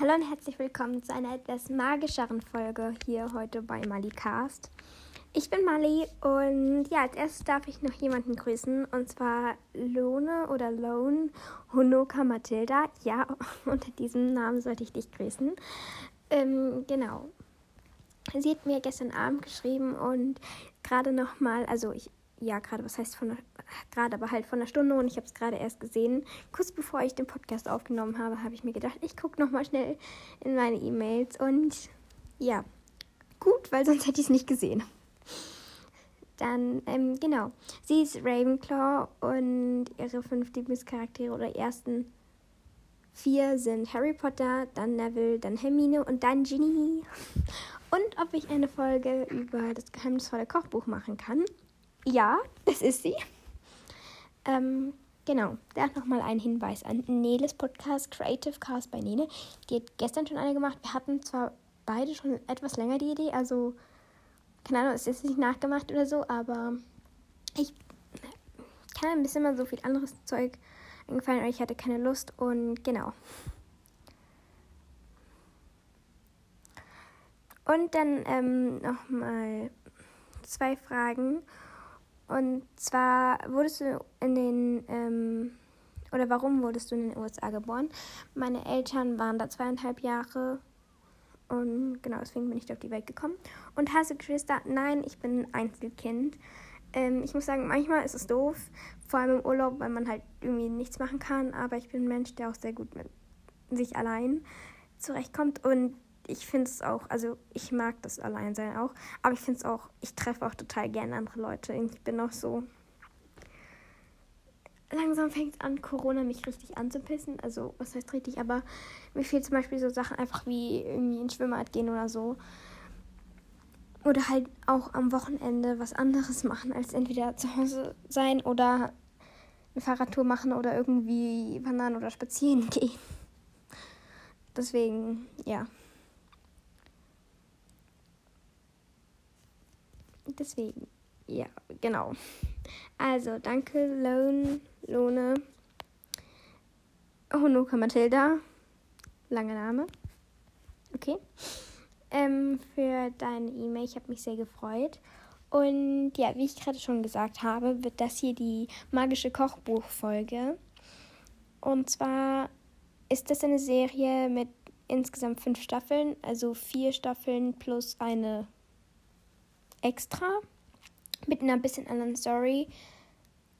Hallo und herzlich willkommen zu einer etwas magischeren Folge hier heute bei Malicast. Ich bin Mali und ja, als erstes darf ich noch jemanden grüßen und zwar Lone oder Lone Honoka Matilda. Ja, unter diesem Namen sollte ich dich grüßen. Ähm, genau. Sie hat mir gestern Abend geschrieben und gerade nochmal, also ich ja, gerade, was heißt von gerade, aber halt von einer Stunde und ich habe es gerade erst gesehen. Kurz bevor ich den Podcast aufgenommen habe, habe ich mir gedacht, ich gucke nochmal schnell in meine E-Mails und ja, gut, weil sonst hätte ich es nicht gesehen. Dann, ähm, genau. Sie ist Ravenclaw und ihre fünf Lieblingscharaktere oder ersten vier sind Harry Potter, dann Neville, dann Hermine und dann Ginny. Und ob ich eine Folge über das geheimnisvolle Kochbuch machen kann. Ja, das ist sie. Ähm, genau, da nochmal ein Hinweis an Neles Podcast Creative Cast bei Nele. Die hat gestern schon eine gemacht. Wir hatten zwar beide schon etwas länger die Idee, also keine Ahnung, es ist nicht nachgemacht oder so, aber ich kann ein bisschen mal so viel anderes Zeug eingefallen und ich hatte keine Lust und genau. Und dann ähm, nochmal zwei Fragen. Und zwar wurdest du in den, ähm, oder warum wurdest du in den USA geboren? Meine Eltern waren da zweieinhalb Jahre und genau deswegen bin ich auf die Welt gekommen. Und hast du Geschwister? Nein, ich bin ein Einzelkind. Ähm, ich muss sagen, manchmal ist es doof, vor allem im Urlaub, weil man halt irgendwie nichts machen kann, aber ich bin ein Mensch, der auch sehr gut mit sich allein zurechtkommt und ich finde es auch, also ich mag das Alleinsein auch, aber ich finde es auch, ich treffe auch total gerne andere Leute. Ich bin auch so. Langsam fängt an, Corona mich richtig anzupissen. Also, was heißt richtig, aber mir fehlt zum Beispiel so Sachen einfach wie irgendwie in Schwimmbad gehen oder so. Oder halt auch am Wochenende was anderes machen, als entweder zu Hause sein oder eine Fahrradtour machen oder irgendwie wandern oder spazieren gehen. Deswegen, ja. Deswegen, ja, genau. Also, danke, Lone, Lone, Honoka Matilda, langer Name. Okay. Ähm, für deine E-Mail. Ich habe mich sehr gefreut. Und ja, wie ich gerade schon gesagt habe, wird das hier die magische Kochbuchfolge. Und zwar ist das eine Serie mit insgesamt fünf Staffeln, also vier Staffeln plus eine extra mit einer bisschen anderen Story.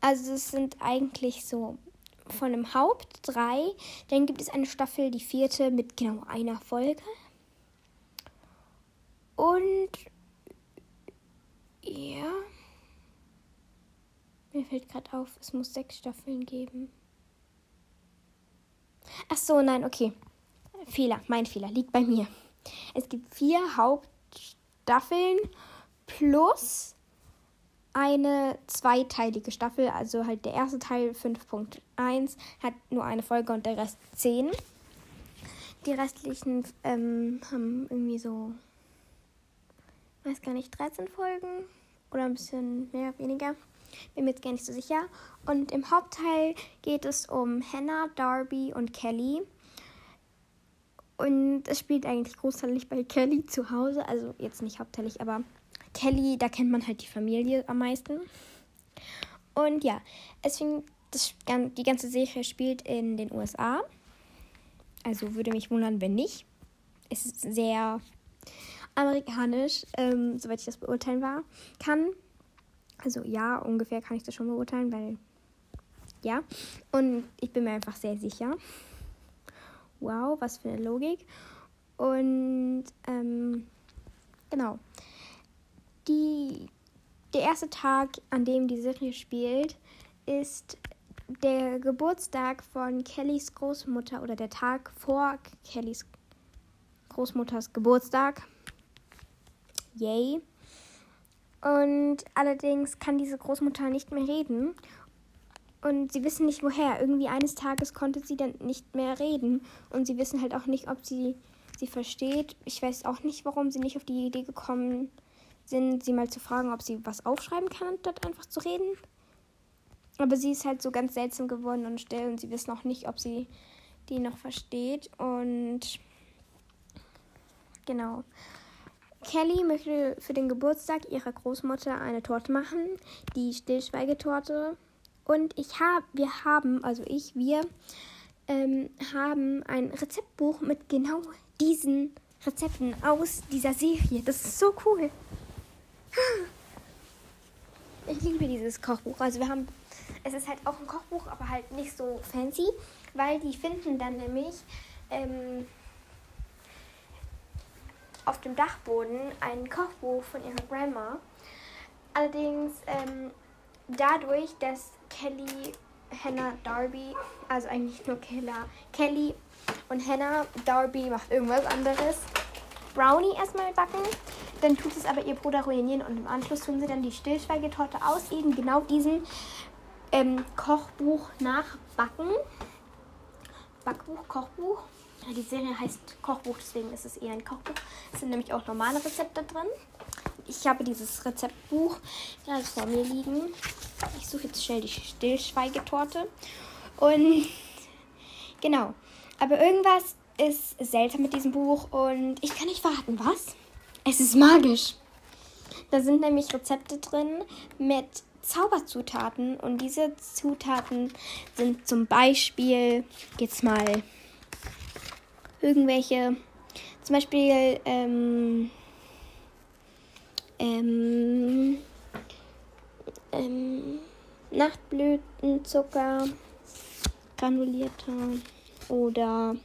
Also es sind eigentlich so von dem Haupt drei. Dann gibt es eine Staffel, die vierte, mit genau einer Folge. Und ja. Mir fällt gerade auf, es muss sechs Staffeln geben. Ach so, nein, okay. Fehler, mein Fehler, liegt bei mir. Es gibt vier Hauptstaffeln plus eine zweiteilige Staffel. Also halt der erste Teil 5.1 hat nur eine Folge und der Rest 10. Die restlichen ähm, haben irgendwie so, weiß gar nicht, 13 Folgen oder ein bisschen mehr, weniger. Bin mir jetzt gar nicht so sicher. Und im Hauptteil geht es um Hannah, Darby und Kelly. Und es spielt eigentlich großteilig bei Kelly zu Hause. Also jetzt nicht hauptteilig, aber Kelly, da kennt man halt die Familie am meisten. Und ja, es fing, das, die ganze Serie spielt in den USA. Also würde mich wundern, wenn nicht. Es ist sehr amerikanisch, ähm, soweit ich das beurteilen war, kann. Also ja, ungefähr kann ich das schon beurteilen, weil ja. Und ich bin mir einfach sehr sicher. Wow, was für eine Logik. Und ähm, genau die, der erste Tag, an dem die Serie spielt, ist der Geburtstag von Kellys Großmutter oder der Tag vor Kellys Großmutters Geburtstag. Yay. Und allerdings kann diese Großmutter nicht mehr reden. Und sie wissen nicht woher. Irgendwie eines Tages konnte sie dann nicht mehr reden. Und sie wissen halt auch nicht, ob sie sie versteht. Ich weiß auch nicht, warum sie nicht auf die Idee gekommen sind, sie mal zu fragen, ob sie was aufschreiben kann, statt einfach zu reden. Aber sie ist halt so ganz seltsam geworden und still und sie wissen auch nicht, ob sie die noch versteht. Und genau. Kelly möchte für den Geburtstag ihrer Großmutter eine Torte machen, die Stillschweigetorte. Und ich habe, wir haben, also ich, wir ähm, haben ein Rezeptbuch mit genau diesen Rezepten aus dieser Serie. Das ist so cool. Ich liebe dieses Kochbuch. Also wir haben, es ist halt auch ein Kochbuch, aber halt nicht so fancy, weil die finden dann nämlich ähm, auf dem Dachboden ein Kochbuch von ihrer Grandma. Allerdings ähm, dadurch, dass Kelly, Hannah, Darby, also eigentlich nur Kella, Kelly und Hannah, Darby macht irgendwas anderes, Brownie erstmal backen. Dann tut es aber ihr Bruder ruinieren und im Anschluss tun sie dann die Stillschweigetorte aus eben genau diesem ähm, Kochbuch nachbacken. Backbuch, Kochbuch. Die Serie heißt Kochbuch, deswegen ist es eher ein Kochbuch. Es sind nämlich auch normale Rezepte drin. Ich habe dieses Rezeptbuch gerade vor mir liegen. Ich suche jetzt schnell die Stillschweigetorte. Und genau. Aber irgendwas ist seltsam mit diesem Buch und ich kann nicht verraten, was. Es ist magisch. Da sind nämlich Rezepte drin mit Zauberzutaten und diese Zutaten sind zum Beispiel jetzt mal irgendwelche, zum Beispiel ähm, ähm, ähm, Nachtblütenzucker, granulierter oder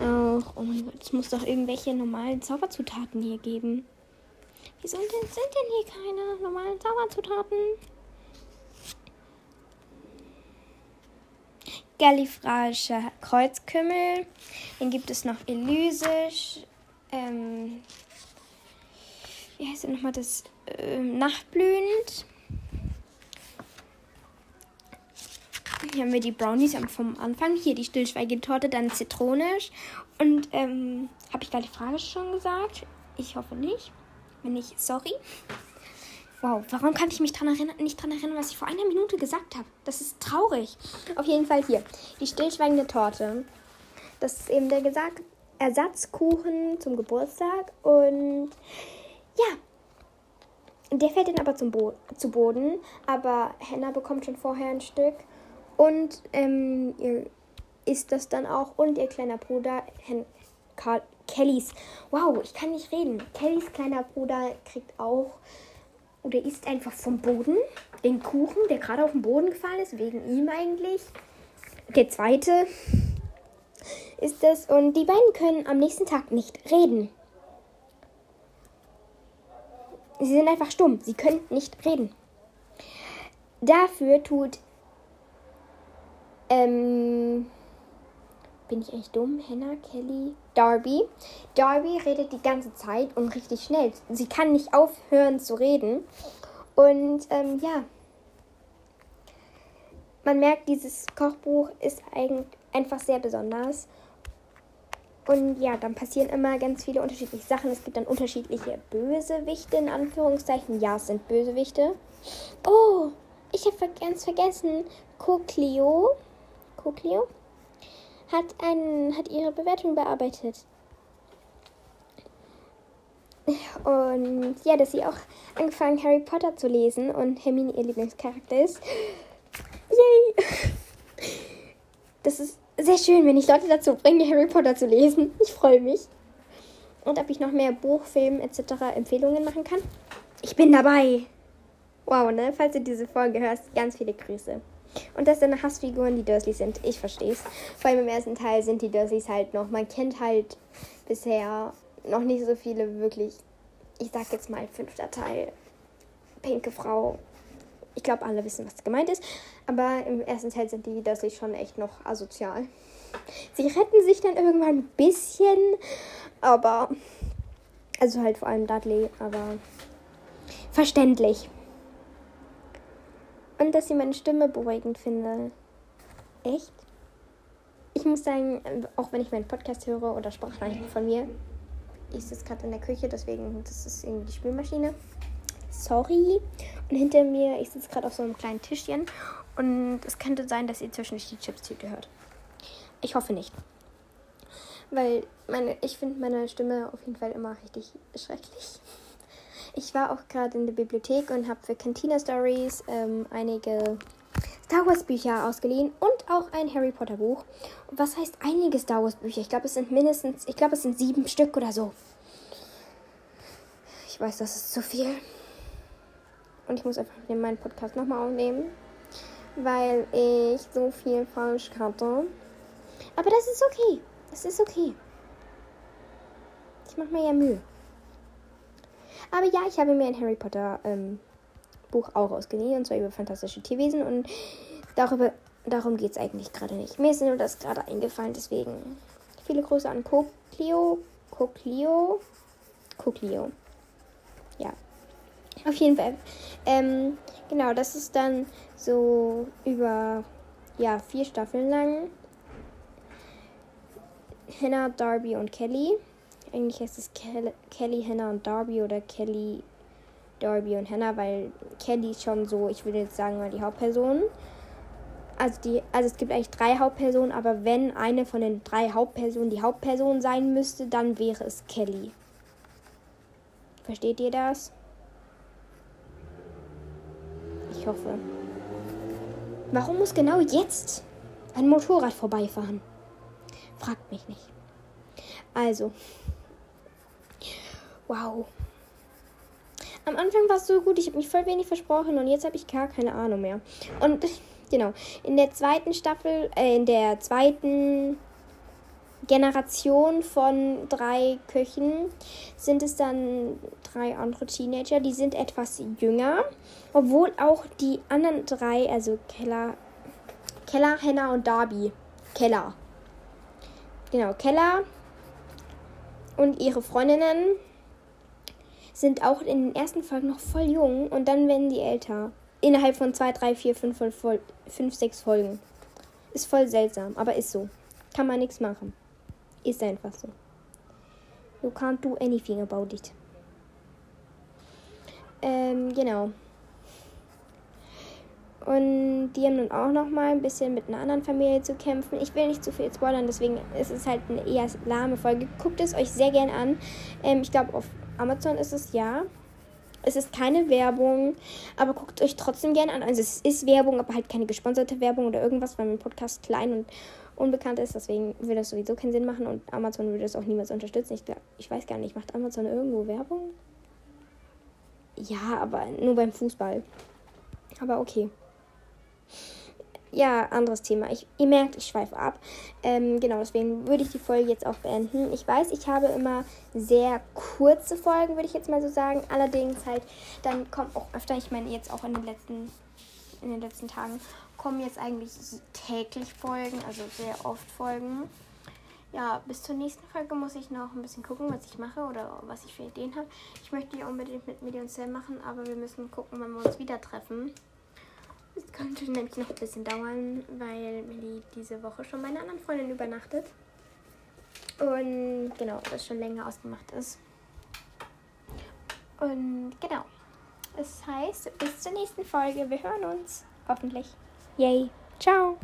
auch, oh mein Gott, es muss doch irgendwelche normalen Zauberzutaten hier geben. Wieso sind denn hier keine normalen Zauberzutaten? Gallifreischer Kreuzkümmel. Dann gibt es noch Elysisch. Ähm, wie heißt denn nochmal das? Ähm, Nachtblühend. Hier haben wir die Brownies vom Anfang. Hier die Stillschweigetorte, dann zitronisch. Und ähm, habe ich da die Frage schon gesagt? Ich hoffe nicht. Wenn nicht, sorry. Wow, warum kann ich mich dran erinnern, nicht daran erinnern, was ich vor einer Minute gesagt habe? Das ist traurig. Auf jeden Fall hier. Die stillschweigende Torte. Das ist eben der gesagt Ersatzkuchen zum Geburtstag. Und ja. Der fällt dann aber zum Bo zu Boden. Aber Hannah bekommt schon vorher ein Stück. Und ähm, ihr isst das dann auch. Und ihr kleiner Bruder, Hen Carl Kellys. Wow, ich kann nicht reden. Kellys kleiner Bruder kriegt auch oder isst einfach vom Boden den Kuchen, der gerade auf den Boden gefallen ist, wegen ihm eigentlich. Der zweite ist es und die beiden können am nächsten Tag nicht reden. Sie sind einfach stumm, sie können nicht reden. Dafür tut ähm, bin ich eigentlich dumm? Hannah, Kelly, Darby. Darby redet die ganze Zeit und richtig schnell. Sie kann nicht aufhören zu reden. Und ähm, ja, man merkt, dieses Kochbuch ist eigentlich einfach sehr besonders. Und ja, dann passieren immer ganz viele unterschiedliche Sachen. Es gibt dann unterschiedliche Bösewichte in Anführungszeichen. Ja, es sind Bösewichte. Oh, ich habe ganz vergessen. Cocleo. Cocleo? hat, einen, hat ihre Bewertung bearbeitet. Und ja, dass sie auch angefangen Harry Potter zu lesen und Hermine ihr Lieblingscharakter ist. Yay! Das ist sehr schön, wenn ich Leute dazu bringe, Harry Potter zu lesen. Ich freue mich. Und ob ich noch mehr Buch, Film etc. Empfehlungen machen kann. Ich bin dabei. Wow, ne? Falls du diese Folge hörst, ganz viele Grüße. Und dass deine Hassfiguren die Dursleys sind, ich verstehe es. Vor allem im ersten Teil sind die Dursleys halt noch, man kennt halt bisher noch nicht so viele wirklich, ich sag jetzt mal fünfter Teil, pinke Frau. Ich glaube, alle wissen, was gemeint ist. Aber im ersten Teil sind die Dursleys schon echt noch asozial. Sie retten sich dann irgendwann ein bisschen, aber. Also halt vor allem Dudley, aber verständlich. Und dass sie meine Stimme beruhigend finde. Echt? Ich muss sagen, auch wenn ich meinen Podcast höre oder Sprachnachrichten von mir, ich sitze gerade in der Küche, deswegen, das ist irgendwie die Spülmaschine. Sorry. Und hinter mir, ich sitze gerade auf so einem kleinen Tischchen und es könnte sein, dass ihr zwischendurch die Chips-Tüte hört. Ich hoffe nicht. weil meine, ich finde meine Stimme auf jeden Fall immer richtig schrecklich. Ich war auch gerade in der Bibliothek und habe für Cantina Stories ähm, einige Star Wars Bücher ausgeliehen und auch ein Harry Potter Buch. was heißt einige Star Wars Bücher? Ich glaube, es sind mindestens, ich glaube, es sind sieben Stück oder so. Ich weiß, das ist zu viel. Und ich muss einfach meinen Podcast nochmal aufnehmen, weil ich so viel falsch hatte. Aber das ist okay. Das ist okay. Ich mache mir ja Mühe. Aber ja, ich habe mir ein Harry Potter ähm, Buch auch ausgeliehen, und zwar über fantastische Tierwesen. Und darüber, darum geht es eigentlich gerade nicht. Mir ist nur das gerade eingefallen, deswegen viele Grüße an Coklio. Coklio. Coklio. Ja. Auf jeden Fall. Ähm, genau, das ist dann so über ja, vier Staffeln lang. Hannah, Darby und Kelly. Eigentlich heißt es Kelly, Kelly, Hannah und Darby oder Kelly, Darby und Hannah, weil Kelly ist schon so, ich würde jetzt sagen mal die Hauptperson. Also, die, also es gibt eigentlich drei Hauptpersonen, aber wenn eine von den drei Hauptpersonen die Hauptperson sein müsste, dann wäre es Kelly. Versteht ihr das? Ich hoffe. Warum muss genau jetzt ein Motorrad vorbeifahren? Fragt mich nicht. Also. Wow. Am Anfang war es so gut, ich habe mich voll wenig versprochen und jetzt habe ich gar keine Ahnung mehr. Und genau, in der zweiten Staffel, äh, in der zweiten Generation von drei Köchen sind es dann drei andere Teenager, die sind etwas jünger, obwohl auch die anderen drei, also Keller, Keller, Henna und Darby, Keller, genau, Keller und ihre Freundinnen sind auch in den ersten Folgen noch voll jung und dann werden die älter. Innerhalb von zwei, drei, vier, fünf, fünf, sechs Folgen. Ist voll seltsam, aber ist so. Kann man nichts machen. Ist einfach so. You can't do anything about it. Ähm, genau. Und die haben dann auch noch mal ein bisschen mit einer anderen Familie zu kämpfen. Ich will nicht zu viel spoilern, deswegen ist es halt eine eher lahme Folge. Guckt es euch sehr gern an. Ähm, ich glaube, auf Amazon ist es ja. Es ist keine Werbung, aber guckt euch trotzdem gerne an. Also es ist Werbung, aber halt keine gesponserte Werbung oder irgendwas, weil mein Podcast klein und unbekannt ist. Deswegen würde das sowieso keinen Sinn machen und Amazon würde das auch niemals unterstützen. Ich, glaub, ich weiß gar nicht, macht Amazon irgendwo Werbung? Ja, aber nur beim Fußball. Aber okay ja, anderes Thema. Ich, ihr merkt, ich schweife ab. Ähm, genau, deswegen würde ich die Folge jetzt auch beenden. Ich weiß, ich habe immer sehr kurze Folgen, würde ich jetzt mal so sagen. Allerdings halt, dann kommt auch öfter, ich meine jetzt auch in den letzten, in den letzten Tagen, kommen jetzt eigentlich täglich Folgen, also sehr oft Folgen. Ja, bis zur nächsten Folge muss ich noch ein bisschen gucken, was ich mache oder was ich für Ideen habe. Ich möchte ja unbedingt mit Medium Cell machen, aber wir müssen gucken, wann wir uns wieder treffen. Es könnte nämlich noch ein bisschen dauern, weil Millie diese Woche schon bei einer anderen Freundin übernachtet. Und genau, das schon länger ausgemacht ist. Und genau. Das heißt, bis zur nächsten Folge. Wir hören uns. Hoffentlich. Yay. Ciao.